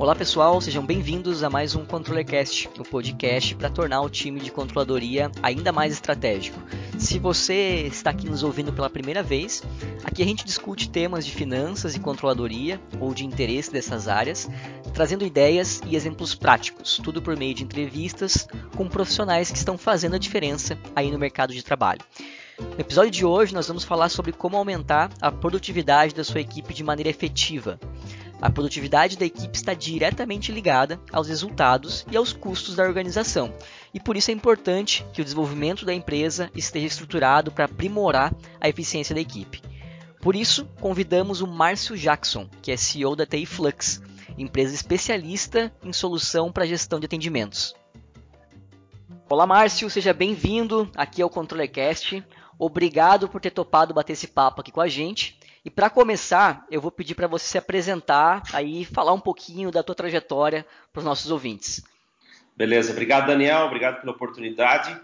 Olá pessoal, sejam bem-vindos a mais um ControllerCast, o um podcast para tornar o time de controladoria ainda mais estratégico. Se você está aqui nos ouvindo pela primeira vez, aqui a gente discute temas de finanças e controladoria ou de interesse dessas áreas, trazendo ideias e exemplos práticos, tudo por meio de entrevistas com profissionais que estão fazendo a diferença aí no mercado de trabalho. No episódio de hoje, nós vamos falar sobre como aumentar a produtividade da sua equipe de maneira efetiva. A produtividade da equipe está diretamente ligada aos resultados e aos custos da organização, e por isso é importante que o desenvolvimento da empresa esteja estruturado para aprimorar a eficiência da equipe. Por isso, convidamos o Márcio Jackson, que é CEO da TI Flux, empresa especialista em solução para gestão de atendimentos. Olá, Márcio, seja bem-vindo aqui ao ControllerCast. Obrigado por ter topado bater esse papo aqui com a gente. E para começar, eu vou pedir para você se apresentar aí, falar um pouquinho da tua trajetória para os nossos ouvintes. Beleza, obrigado Daniel, obrigado pela oportunidade.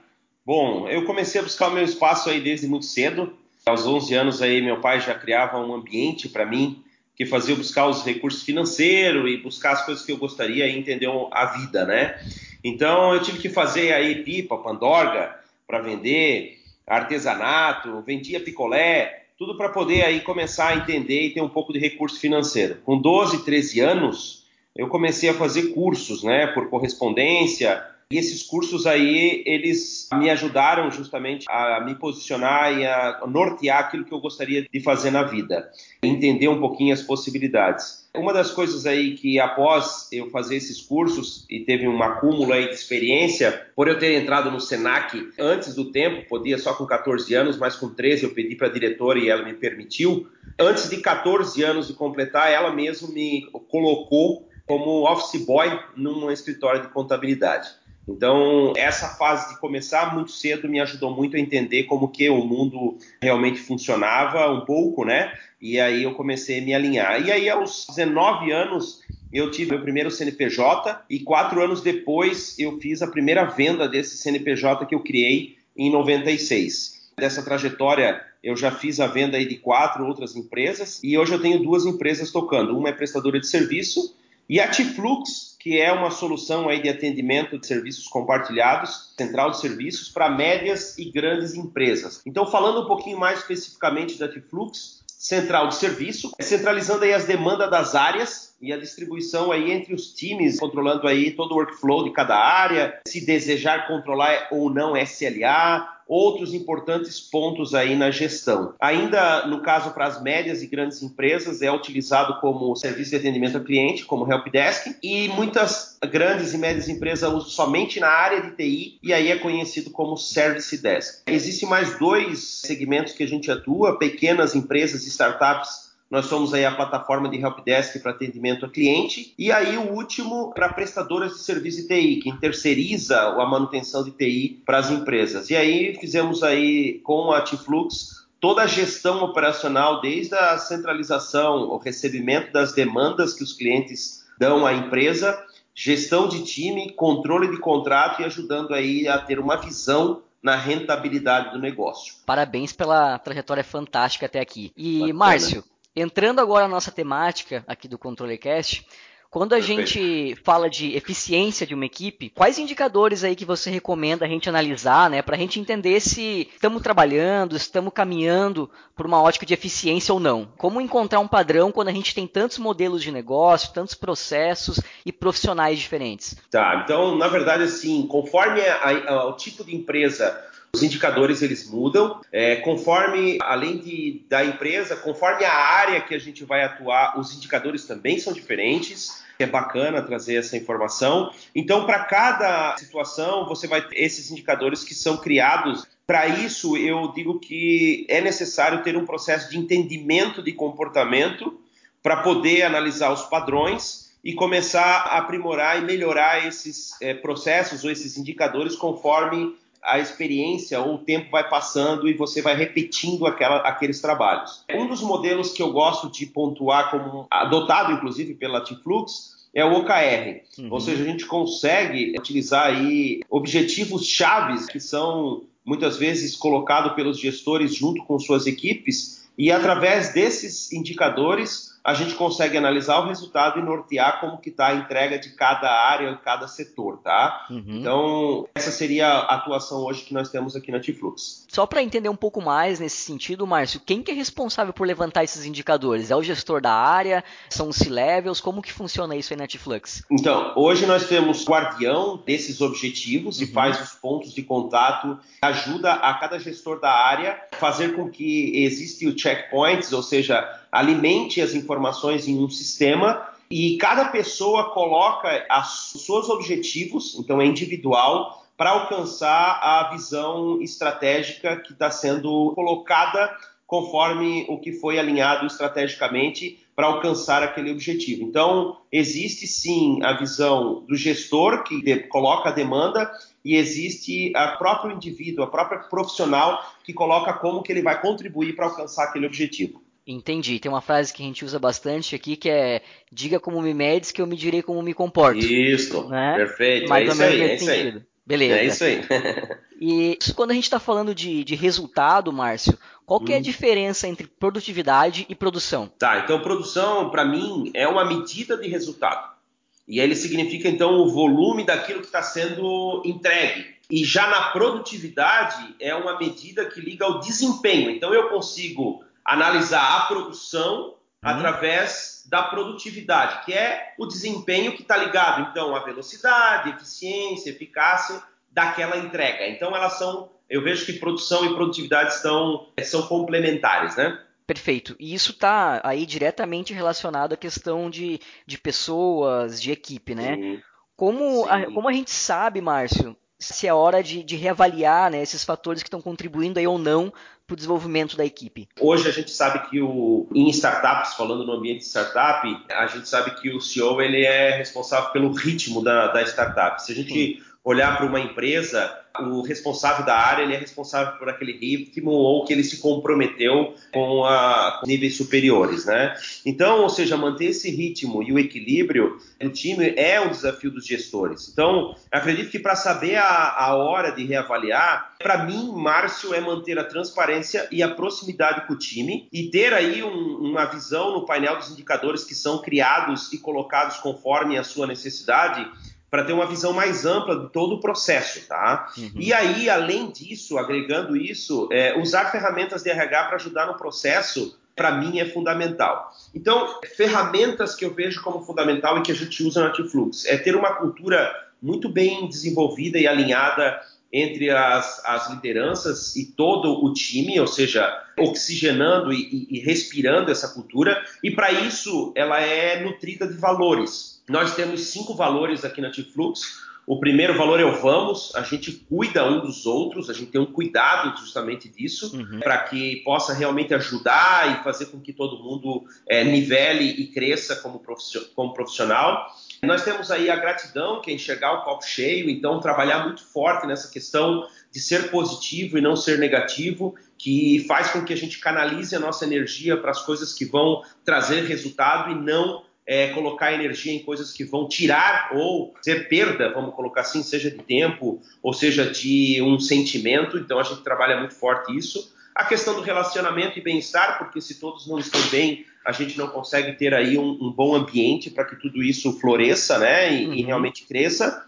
Bom, eu comecei a buscar o meu espaço aí desde muito cedo. Aos 11 anos aí meu pai já criava um ambiente para mim que fazia eu buscar os recursos financeiros e buscar as coisas que eu gostaria e entender a vida, né? Então eu tive que fazer aí pipa, pandorga para vender, artesanato, vendia picolé, tudo para poder aí começar a entender e ter um pouco de recurso financeiro. Com 12, 13 anos, eu comecei a fazer cursos, né, por correspondência, e esses cursos aí, eles me ajudaram justamente a me posicionar e a nortear aquilo que eu gostaria de fazer na vida, entender um pouquinho as possibilidades. Uma das coisas aí que após eu fazer esses cursos e teve um acúmulo aí de experiência, por eu ter entrado no Senac antes do tempo, podia só com 14 anos, mas com 13 eu pedi para a diretora e ela me permitiu. Antes de 14 anos de completar, ela mesmo me colocou como office boy num escritório de contabilidade. Então, essa fase de começar muito cedo me ajudou muito a entender como que o mundo realmente funcionava um pouco, né? E aí eu comecei a me alinhar. E aí, aos 19 anos, eu tive meu primeiro CNPJ e quatro anos depois eu fiz a primeira venda desse CNPJ que eu criei em 96. Dessa trajetória, eu já fiz a venda de quatro outras empresas e hoje eu tenho duas empresas tocando. Uma é prestadora de serviço e a Tiflux, que é uma solução aí de atendimento de serviços compartilhados, central de serviços, para médias e grandes empresas. Então, falando um pouquinho mais especificamente da Tiflux, central de serviço, centralizando aí as demandas das áreas e a distribuição aí entre os times, controlando aí todo o workflow de cada área, se desejar controlar ou não SLA, outros importantes pontos aí na gestão. Ainda no caso para as médias e grandes empresas, é utilizado como serviço de atendimento ao cliente, como helpdesk, e muitas grandes e médias empresas usam somente na área de TI e aí é conhecido como service desk. Existem mais dois segmentos que a gente atua, pequenas empresas e startups nós somos aí a plataforma de helpdesk para atendimento a cliente. E aí o último para prestadoras de serviço de TI, que terceiriza a manutenção de TI para as empresas. E aí fizemos aí com a Tiflux toda a gestão operacional, desde a centralização, o recebimento das demandas que os clientes dão à empresa, gestão de time, controle de contrato e ajudando aí a ter uma visão na rentabilidade do negócio. Parabéns pela trajetória fantástica até aqui. E Bacana. Márcio, Entrando agora na nossa temática aqui do ControllerCast, quando a Perfeito. gente fala de eficiência de uma equipe, quais indicadores aí que você recomenda a gente analisar, né, para a gente entender se estamos trabalhando, estamos caminhando por uma ótica de eficiência ou não? Como encontrar um padrão quando a gente tem tantos modelos de negócio, tantos processos e profissionais diferentes? Tá, então na verdade assim, conforme a, a, o tipo de empresa os indicadores eles mudam é, conforme, além de, da empresa, conforme a área que a gente vai atuar, os indicadores também são diferentes. É bacana trazer essa informação. Então, para cada situação, você vai ter esses indicadores que são criados para isso, eu digo que é necessário ter um processo de entendimento de comportamento para poder analisar os padrões e começar a aprimorar e melhorar esses é, processos ou esses indicadores conforme a experiência ou o tempo vai passando e você vai repetindo aquela, aqueles trabalhos. Um dos modelos que eu gosto de pontuar como adotado inclusive pela Tiflux é o OKR. Uhum. Ou seja, a gente consegue utilizar aí objetivos chaves que são muitas vezes colocados pelos gestores junto com suas equipes e através desses indicadores a gente consegue analisar o resultado e nortear como que está a entrega de cada área, cada setor, tá? Uhum. Então, essa seria a atuação hoje que nós temos aqui na Tiflux. Só para entender um pouco mais nesse sentido, Márcio, quem que é responsável por levantar esses indicadores? É o gestor da área? São os C-levels? Como que funciona isso aí na Tiflux? Então, hoje nós temos o guardião desses objetivos uhum. e faz os pontos de contato, ajuda a cada gestor da área fazer com que exista o checkpoints, ou seja, alimente as informações em um sistema e cada pessoa coloca os seus objetivos, então é individual, para alcançar a visão estratégica que está sendo colocada conforme o que foi alinhado estrategicamente para alcançar aquele objetivo. Então, existe sim a visão do gestor que coloca a demanda e existe a próprio indivíduo, a própria profissional que coloca como que ele vai contribuir para alcançar aquele objetivo. Entendi. Tem uma frase que a gente usa bastante aqui que é diga como me medes que eu me direi como me comporto. Isso, né? perfeito. Mais é isso aí, é isso aí. Beleza. É isso aí. e quando a gente está falando de, de resultado, Márcio, qual que é a hum. diferença entre produtividade e produção? Tá, então produção, para mim, é uma medida de resultado. E ele significa, então, o volume daquilo que está sendo entregue. E já na produtividade, é uma medida que liga ao desempenho. Então, eu consigo analisar a produção uhum. através da produtividade, que é o desempenho que está ligado, então, à velocidade, eficiência, eficácia daquela entrega. Então, elas são, eu vejo que produção e produtividade estão, são complementares, né? Perfeito. E isso está aí diretamente relacionado à questão de, de pessoas, de equipe, né? Sim. Como, Sim. A, como a gente sabe, Márcio, se é hora de, de reavaliar né, esses fatores que estão contribuindo aí ou não para o desenvolvimento da equipe? Hoje a gente sabe que o, em startups, falando no ambiente de startup, a gente sabe que o CEO ele é responsável pelo ritmo da, da startup. Se a gente Sim. Olhar para uma empresa, o responsável da área ele é responsável por aquele ritmo ou que ele se comprometeu com, a, com níveis superiores, né? Então, ou seja, manter esse ritmo e o equilíbrio do time é um desafio dos gestores. Então, acredito que para saber a, a hora de reavaliar, para mim, Márcio, é manter a transparência e a proximidade com o time e ter aí um, uma visão no painel dos indicadores que são criados e colocados conforme a sua necessidade para ter uma visão mais ampla de todo o processo, tá? Uhum. E aí, além disso, agregando isso, é, usar ferramentas de RH para ajudar no processo, para mim é fundamental. Então, ferramentas que eu vejo como fundamental e que a gente usa na Tiflux é ter uma cultura muito bem desenvolvida e alinhada entre as, as lideranças e todo o time, ou seja, oxigenando e, e, e respirando essa cultura. E para isso, ela é nutrida de valores. Nós temos cinco valores aqui na Tiflux. O primeiro valor é o vamos, a gente cuida um dos outros, a gente tem um cuidado justamente disso, uhum. para que possa realmente ajudar e fazer com que todo mundo é, nivele e cresça como profissional. Nós temos aí a gratidão, que é enxergar o copo cheio, então trabalhar muito forte nessa questão de ser positivo e não ser negativo, que faz com que a gente canalize a nossa energia para as coisas que vão trazer resultado e não é, colocar energia em coisas que vão tirar ou ser perda, vamos colocar assim, seja de tempo ou seja de um sentimento. Então a gente trabalha muito forte isso. A questão do relacionamento e bem-estar, porque se todos não estão bem, a gente não consegue ter aí um, um bom ambiente para que tudo isso floresça, né, e, uhum. e realmente cresça.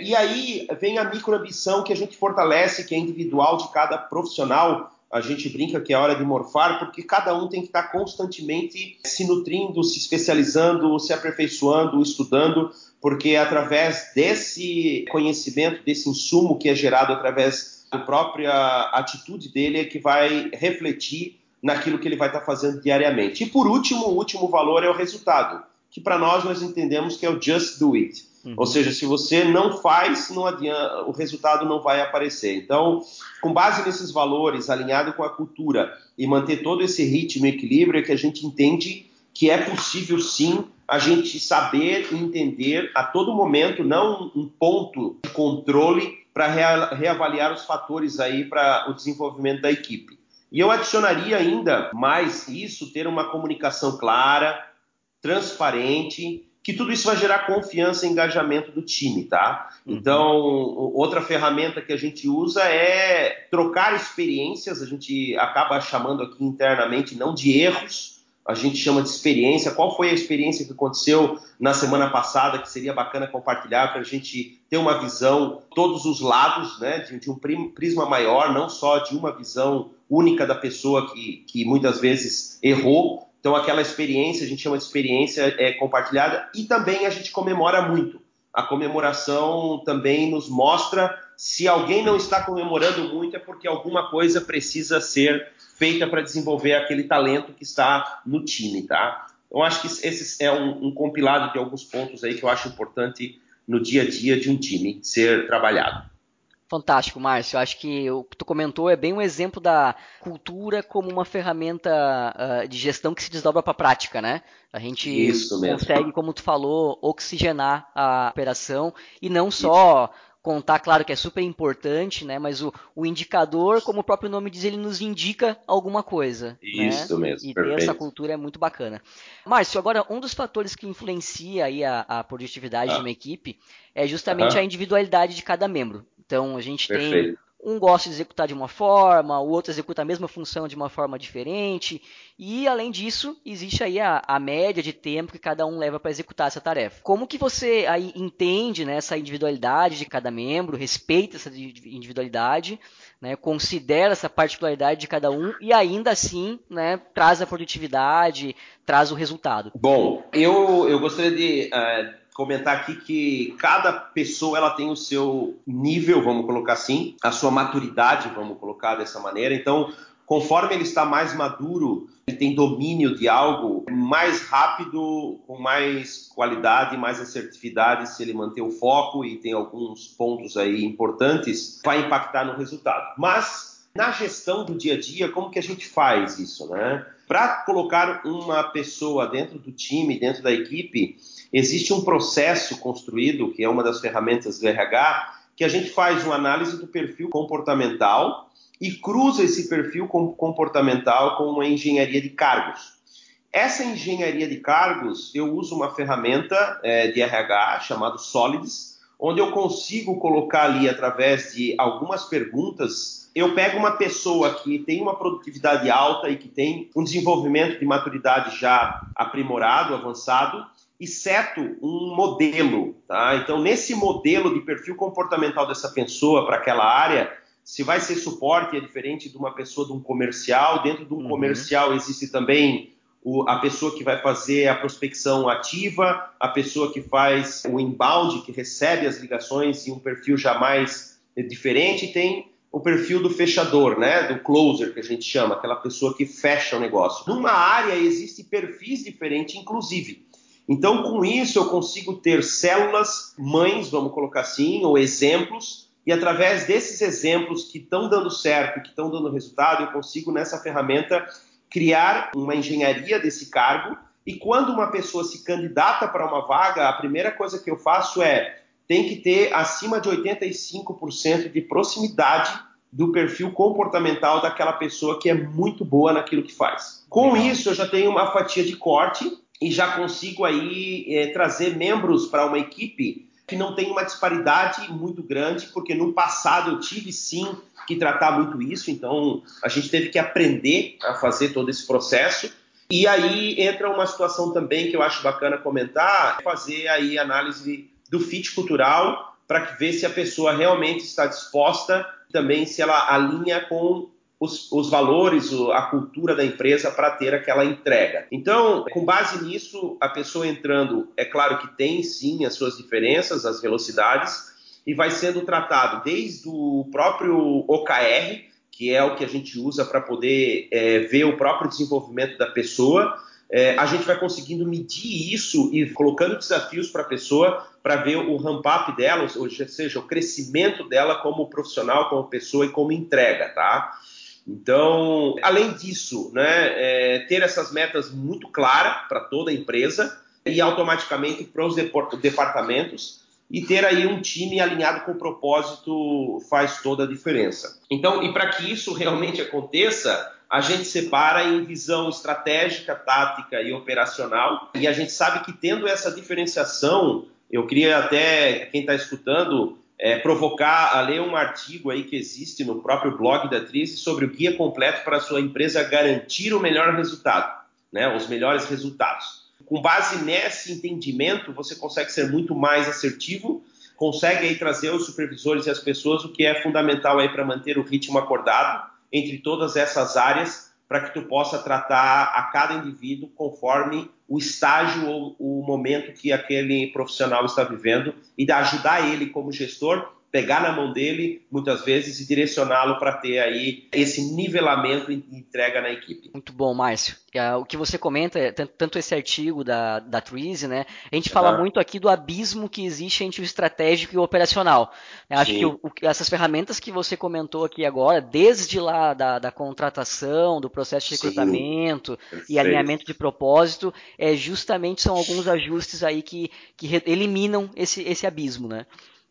E aí vem a microambição que a gente fortalece, que é individual de cada profissional, a gente brinca que é hora de morfar, porque cada um tem que estar constantemente se nutrindo, se especializando, se aperfeiçoando, estudando, porque é através desse conhecimento, desse insumo que é gerado através da própria atitude dele é que vai refletir naquilo que ele vai estar fazendo diariamente. E por último, o último valor é o resultado, que para nós nós entendemos que é o just do it. Uhum. Ou seja, se você não faz, não adianta, o resultado não vai aparecer. Então, com base nesses valores, alinhado com a cultura e manter todo esse ritmo e equilíbrio, é que a gente entende que é possível sim a gente saber e entender a todo momento, não um ponto de controle para reavaliar os fatores aí para o desenvolvimento da equipe. E eu adicionaria ainda mais isso, ter uma comunicação clara, transparente que tudo isso vai gerar confiança e engajamento do time, tá? Uhum. Então, outra ferramenta que a gente usa é trocar experiências, a gente acaba chamando aqui internamente não de erros, a gente chama de experiência. Qual foi a experiência que aconteceu na semana passada que seria bacana compartilhar para a gente ter uma visão, todos os lados, né, de, de, um prisma maior, não só de uma visão única da pessoa que, que muitas vezes errou. Então, aquela experiência, a gente chama de experiência é, compartilhada e também a gente comemora muito. A comemoração também nos mostra se alguém não está comemorando muito é porque alguma coisa precisa ser feita para desenvolver aquele talento que está no time, tá? Eu acho que esse é um, um, compilado de alguns pontos aí que eu acho importante no dia a dia de um time ser trabalhado. Fantástico, Márcio. Acho que o que tu comentou é bem um exemplo da cultura como uma ferramenta uh, de gestão que se desdobra para a prática, né? A gente consegue, como tu falou, oxigenar a operação e não só Isso contar, claro que é super importante, né? Mas o, o indicador, como o próprio nome diz, ele nos indica alguma coisa. Né? Isso né? mesmo. E perfeito. ter essa cultura é muito bacana. Márcio, agora um dos fatores que influencia aí a, a produtividade ah. de uma equipe é justamente a individualidade de cada membro. Então a gente perfeito. tem um gosta de executar de uma forma, o outro executa a mesma função de uma forma diferente. E além disso, existe aí a, a média de tempo que cada um leva para executar essa tarefa. Como que você aí entende né, essa individualidade de cada membro, respeita essa individualidade, né, considera essa particularidade de cada um e ainda assim né, traz a produtividade, traz o resultado? Bom, eu, eu gostaria de. Uh comentar aqui que cada pessoa ela tem o seu nível, vamos colocar assim, a sua maturidade, vamos colocar dessa maneira. Então, conforme ele está mais maduro, ele tem domínio de algo mais rápido, com mais qualidade, mais assertividade, se ele manter o foco e tem alguns pontos aí importantes, vai impactar no resultado. Mas na gestão do dia a dia, como que a gente faz isso, né? Para colocar uma pessoa dentro do time, dentro da equipe, Existe um processo construído, que é uma das ferramentas do RH, que a gente faz uma análise do perfil comportamental e cruza esse perfil comportamental com uma engenharia de cargos. Essa engenharia de cargos, eu uso uma ferramenta é, de RH chamada Solids, onde eu consigo colocar ali, através de algumas perguntas, eu pego uma pessoa que tem uma produtividade alta e que tem um desenvolvimento de maturidade já aprimorado, avançado, e seto um modelo. Tá? Então, nesse modelo de perfil comportamental dessa pessoa para aquela área, se vai ser suporte é diferente de uma pessoa de um comercial. Dentro de um uhum. comercial existe também o, a pessoa que vai fazer a prospecção ativa, a pessoa que faz o inbound, que recebe as ligações em um perfil jamais diferente, e tem o perfil do fechador, né, do closer que a gente chama, aquela pessoa que fecha o negócio. Numa área existe perfis diferentes, inclusive. Então, com isso, eu consigo ter células mães, vamos colocar assim, ou exemplos, e através desses exemplos que estão dando certo, que estão dando resultado, eu consigo nessa ferramenta criar uma engenharia desse cargo. E quando uma pessoa se candidata para uma vaga, a primeira coisa que eu faço é tem que ter acima de 85% de proximidade do perfil comportamental daquela pessoa que é muito boa naquilo que faz. Com isso, eu já tenho uma fatia de corte e já consigo aí é, trazer membros para uma equipe que não tem uma disparidade muito grande, porque no passado eu tive sim que tratar muito isso, então a gente teve que aprender a fazer todo esse processo. E aí entra uma situação também que eu acho bacana comentar, fazer aí análise do fit cultural para ver se a pessoa realmente está disposta, também se ela alinha com os, os valores, a cultura da empresa para ter aquela entrega. Então, com base nisso, a pessoa entrando, é claro que tem sim as suas diferenças, as velocidades, e vai sendo tratado desde o próprio OKR, que é o que a gente usa para poder é, ver o próprio desenvolvimento da pessoa. É, a gente vai conseguindo medir isso e colocando desafios para a pessoa para ver o ramp-up dela, ou seja, o crescimento dela como profissional, como pessoa e como entrega, tá? Então, além disso, né, é, ter essas metas muito claras para toda a empresa e automaticamente para os departamentos e ter aí um time alinhado com o propósito faz toda a diferença. Então, e para que isso realmente aconteça, a gente separa em visão estratégica, tática e operacional. E a gente sabe que tendo essa diferenciação, eu queria até quem está escutando é, provocar a ler um artigo aí que existe no próprio blog da Trise sobre o guia completo para a sua empresa garantir o melhor resultado. né, os melhores resultados. Com base nesse entendimento, você consegue ser muito mais assertivo, consegue aí trazer os supervisores e as pessoas, o que é fundamental aí para manter o ritmo acordado entre todas essas áreas, para que tu possa tratar a cada indivíduo conforme o estágio ou o momento que aquele profissional está vivendo e ajudar ele como gestor pegar na mão dele, muitas vezes, e direcioná-lo para ter aí esse nivelamento e entrega na equipe. Muito bom, Márcio. É, o que você comenta, é tanto esse artigo da, da Treese, né? A gente fala uhum. muito aqui do abismo que existe entre o estratégico e o operacional. Eu acho Sim. que o, o, essas ferramentas que você comentou aqui agora, desde lá da, da contratação, do processo de recrutamento e alinhamento de propósito, é, justamente são alguns ajustes aí que, que eliminam esse, esse abismo, né?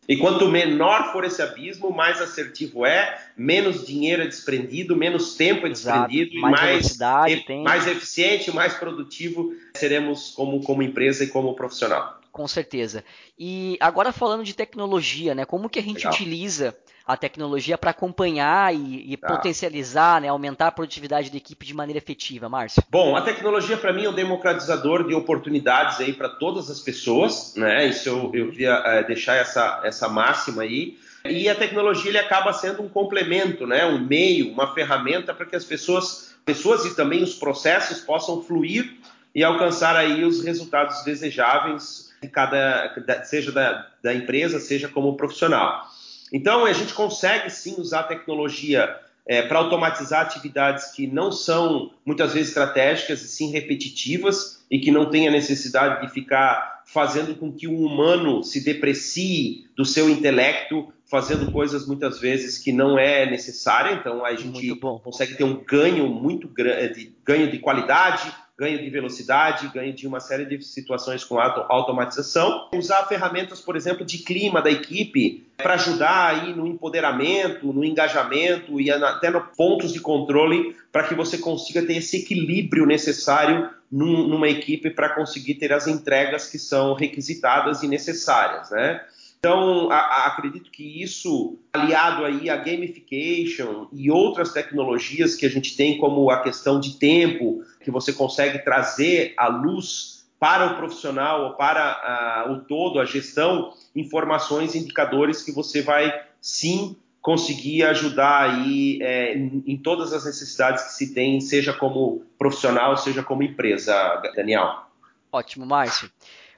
E quanto menor for esse abismo, mais assertivo é, menos dinheiro é desprendido, menos tempo é desprendido Exato. mais e mais, mais eficiente, mais produtivo seremos como, como empresa e como profissional. Com certeza. E agora falando de tecnologia, né? Como que a gente Legal. utiliza a tecnologia para acompanhar e, e tá. potencializar, né, aumentar a produtividade da equipe de maneira efetiva, Márcio? Bom, a tecnologia para mim é um democratizador de oportunidades aí para todas as pessoas, né? Isso eu, eu queria é, deixar essa, essa máxima aí. E a tecnologia ele acaba sendo um complemento, né? um meio, uma ferramenta para que as pessoas, pessoas e também os processos possam fluir e alcançar aí os resultados desejáveis de cada, seja da, da empresa, seja como profissional. Então, a gente consegue sim usar a tecnologia é, para automatizar atividades que não são muitas vezes estratégicas e sim repetitivas e que não tem a necessidade de ficar fazendo com que o humano se deprecie do seu intelecto, fazendo coisas muitas vezes que não é necessária. Então a gente consegue ter um ganho muito grande, ganho de qualidade, ganho de velocidade, ganho de uma série de situações com auto automatização. Usar ferramentas, por exemplo, de clima da equipe para ajudar aí no empoderamento, no engajamento e até no pontos de controle para que você consiga ter esse equilíbrio necessário num, numa equipe para conseguir ter as entregas que são requisitadas e necessárias, né? Então, a, a, acredito que isso, aliado aí à gamification e outras tecnologias que a gente tem, como a questão de tempo, que você consegue trazer à luz para o profissional para uh, o todo, a gestão, informações, indicadores que você vai sim conseguir ajudar aí é, em, em todas as necessidades que se tem, seja como profissional, seja como empresa, Daniel. Ótimo, Márcio.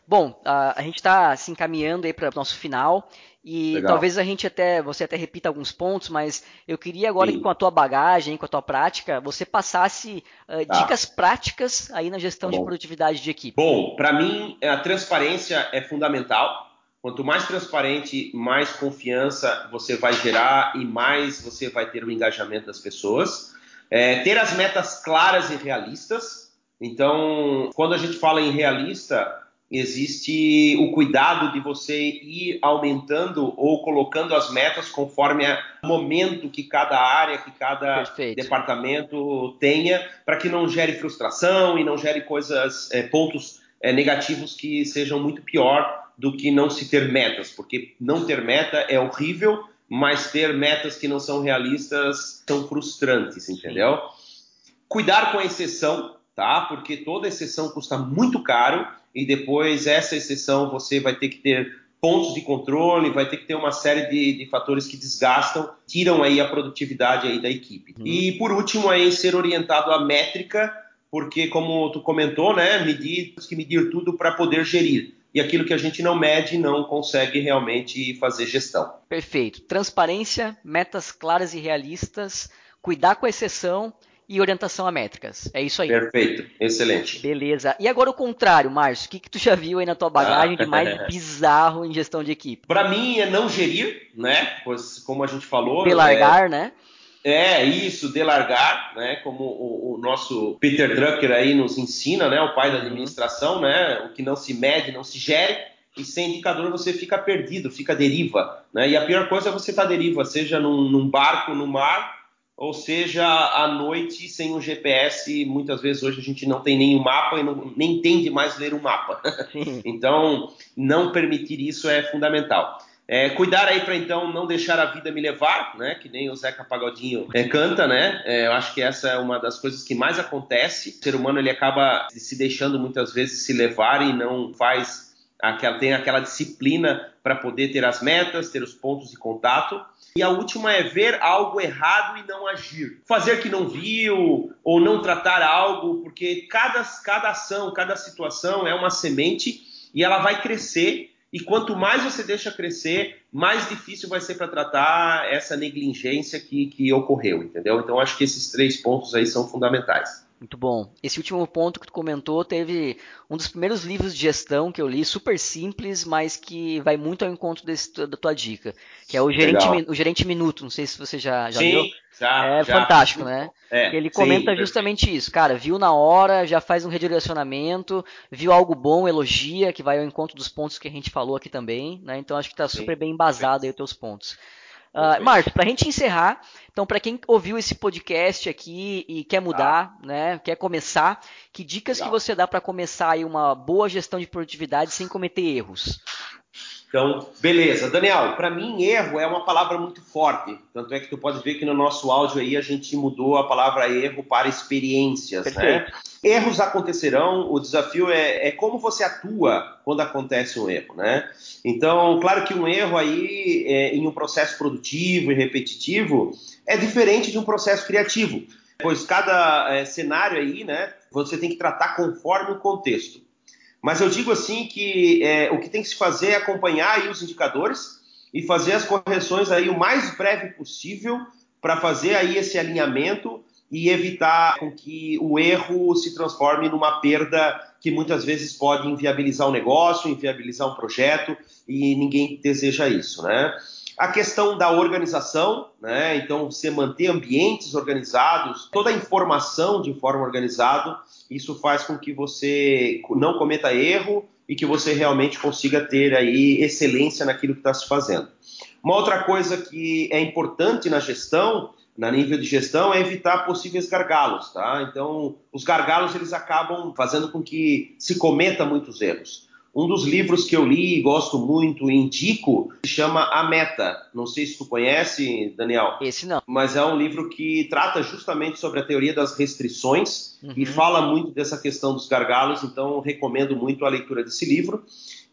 Bom, a, a gente está se encaminhando aí para o nosso final e Legal. talvez a gente até você até repita alguns pontos, mas eu queria agora Sim. que com a tua bagagem, com a tua prática, você passasse uh, tá. dicas práticas aí na gestão tá de produtividade de equipe. Bom, para mim a transparência é fundamental. Quanto mais transparente, mais confiança você vai gerar e mais você vai ter o engajamento das pessoas. É, ter as metas claras e realistas. Então, quando a gente fala em realista, existe o cuidado de você ir aumentando ou colocando as metas conforme o momento que cada área, que cada Perfeito. departamento tenha, para que não gere frustração e não gere coisas, é, pontos é, negativos que sejam muito pior do que não se ter metas, porque não ter meta é horrível, mas ter metas que não são realistas são frustrantes, entendeu? Cuidar com a exceção, tá? Porque toda exceção custa muito caro e depois essa exceção você vai ter que ter pontos de controle, vai ter que ter uma série de, de fatores que desgastam, tiram aí a produtividade aí da equipe. Uhum. E por último aí ser orientado à métrica, porque como tu comentou, né, medir, que medir tudo para poder gerir. E aquilo que a gente não mede não consegue realmente fazer gestão. Perfeito. Transparência, metas claras e realistas, cuidar com a exceção e orientação a métricas. É isso aí. Perfeito, excelente. Beleza. E agora o contrário, Márcio, o que, que tu já viu aí na tua bagagem ah. de mais bizarro em gestão de equipe? Para mim é não gerir, né? Pois como a gente falou. Delargar, é... né? É, isso, delargar, né? Como o, o, nosso Peter Drucker aí nos ensina, né? O pai da uhum. administração, né? O que não se mede, não se gere. E sem indicador você fica perdido, fica deriva. Né? E a pior coisa é você estar tá deriva, seja num, num barco no mar ou seja, à noite sem um GPS, muitas vezes hoje a gente não tem nenhum mapa e não, nem entende mais ler um mapa. então, não permitir isso é fundamental. É, cuidar aí para então não deixar a vida me levar, né? Que nem o Zeca Pagodinho é, canta, né? É, eu acho que essa é uma das coisas que mais acontece. O ser humano ele acaba se deixando muitas vezes se levar e não faz aquela, tem aquela disciplina para poder ter as metas, ter os pontos de contato. E a última é ver algo errado e não agir. Fazer que não viu ou não tratar algo, porque cada, cada ação, cada situação é uma semente e ela vai crescer e quanto mais você deixa crescer, mais difícil vai ser para tratar essa negligência que, que ocorreu, entendeu? Então acho que esses três pontos aí são fundamentais. Muito bom. Esse último ponto que tu comentou teve um dos primeiros livros de gestão que eu li, super simples, mas que vai muito ao encontro desse, da tua dica, que é o Gerente, o Gerente Minuto. Não sei se você já, já Sim, leu. Já, é já. fantástico, né? É, ele comenta sim, justamente isso. Cara, viu na hora, já faz um redirecionamento, viu algo bom, elogia, que vai ao encontro dos pontos que a gente falou aqui também, né? Então acho que está super bem embasado aí os teus pontos. Uh, Márcio, para a gente encerrar, então para quem ouviu esse podcast aqui e quer mudar, ah. né, quer começar, que dicas Legal. que você dá para começar aí uma boa gestão de produtividade sem cometer erros? Então, beleza. Daniel, para mim erro é uma palavra muito forte. Tanto é que tu pode ver que no nosso áudio aí a gente mudou a palavra erro para experiências, né? Perfeito. né? Erros acontecerão, o desafio é, é, como você atua quando acontece um erro, né? Então, claro que um erro aí é, em um processo produtivo e repetitivo é diferente de um processo criativo, pois cada é, cenário aí, né, você tem que tratar conforme o contexto. Mas eu digo assim que é, o que tem que se fazer é acompanhar os indicadores e fazer as correções aí o mais breve possível para fazer aí esse alinhamento e evitar que o erro se transforme numa perda que muitas vezes pode inviabilizar o um negócio, inviabilizar um projeto e ninguém deseja isso, né? A questão da organização, né? Então, você manter ambientes organizados, toda a informação de forma organizada, isso faz com que você não cometa erro e que você realmente consiga ter aí excelência naquilo que está se fazendo. Uma outra coisa que é importante na gestão, na nível de gestão, é evitar possíveis gargalos, tá? Então, os gargalos eles acabam fazendo com que se cometa muitos erros. Um dos livros que eu li e gosto muito e indico se chama A Meta. Não sei se tu conhece, Daniel. Esse não. Mas é um livro que trata justamente sobre a teoria das restrições uhum. e fala muito dessa questão dos gargalos, então recomendo muito a leitura desse livro.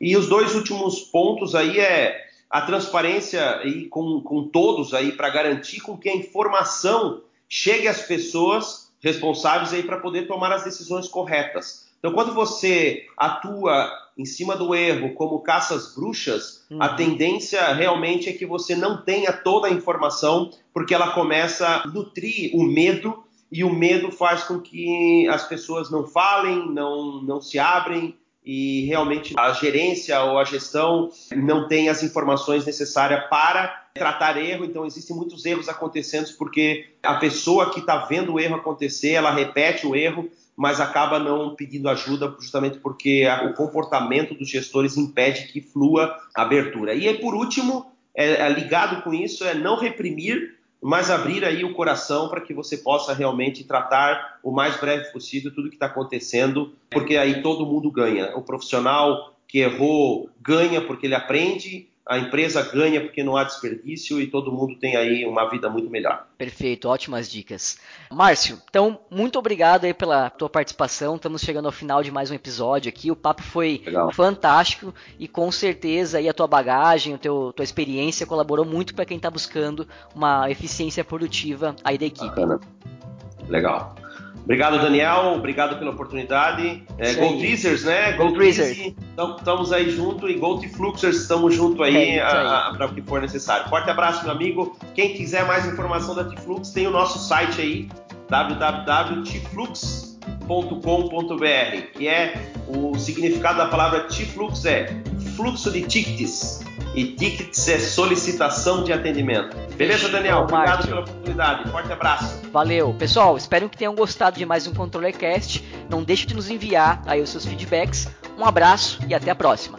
E os dois últimos pontos aí é a transparência aí com, com todos aí para garantir com que a informação chegue às pessoas responsáveis aí para poder tomar as decisões corretas. Então, quando você atua em cima do erro como caças bruxas, uhum. a tendência realmente é que você não tenha toda a informação, porque ela começa a nutrir o medo e o medo faz com que as pessoas não falem, não, não se abrem e realmente a gerência ou a gestão não tem as informações necessárias para tratar erro. Então existem muitos erros acontecendo porque a pessoa que está vendo o erro acontecer, ela repete o erro mas acaba não pedindo ajuda justamente porque o comportamento dos gestores impede que flua a abertura. E aí, por último, é, é ligado com isso, é não reprimir, mas abrir aí o coração para que você possa realmente tratar o mais breve possível tudo que está acontecendo, porque aí todo mundo ganha. O profissional que errou ganha porque ele aprende, a empresa ganha porque não há desperdício e todo mundo tem aí uma vida muito melhor. Perfeito, ótimas dicas. Márcio, então, muito obrigado aí pela tua participação. Estamos chegando ao final de mais um episódio aqui. O papo foi Legal. fantástico e com certeza aí a tua bagagem, a teu, tua experiência colaborou muito para quem está buscando uma eficiência produtiva aí da equipe. Bacana. Legal. Obrigado, Daniel. Obrigado pela oportunidade. É, Gold Freezers, né? Gold Freezers. Então, estamos aí junto e Gold Fluxers, estamos junto aí, é, aí. para o que for necessário. Forte abraço, meu amigo. Quem quiser mais informação da Tiflux, tem o nosso site aí, www.tiflux.com.br, que é o significado da palavra Tiflux é fluxo de tickets e tickets é solicitação de atendimento. Beleza, Daniel? Obrigado pela oportunidade. Forte abraço. Valeu. Pessoal, espero que tenham gostado de mais um ControleCast. Não deixe de nos enviar aí os seus feedbacks. Um abraço e até a próxima.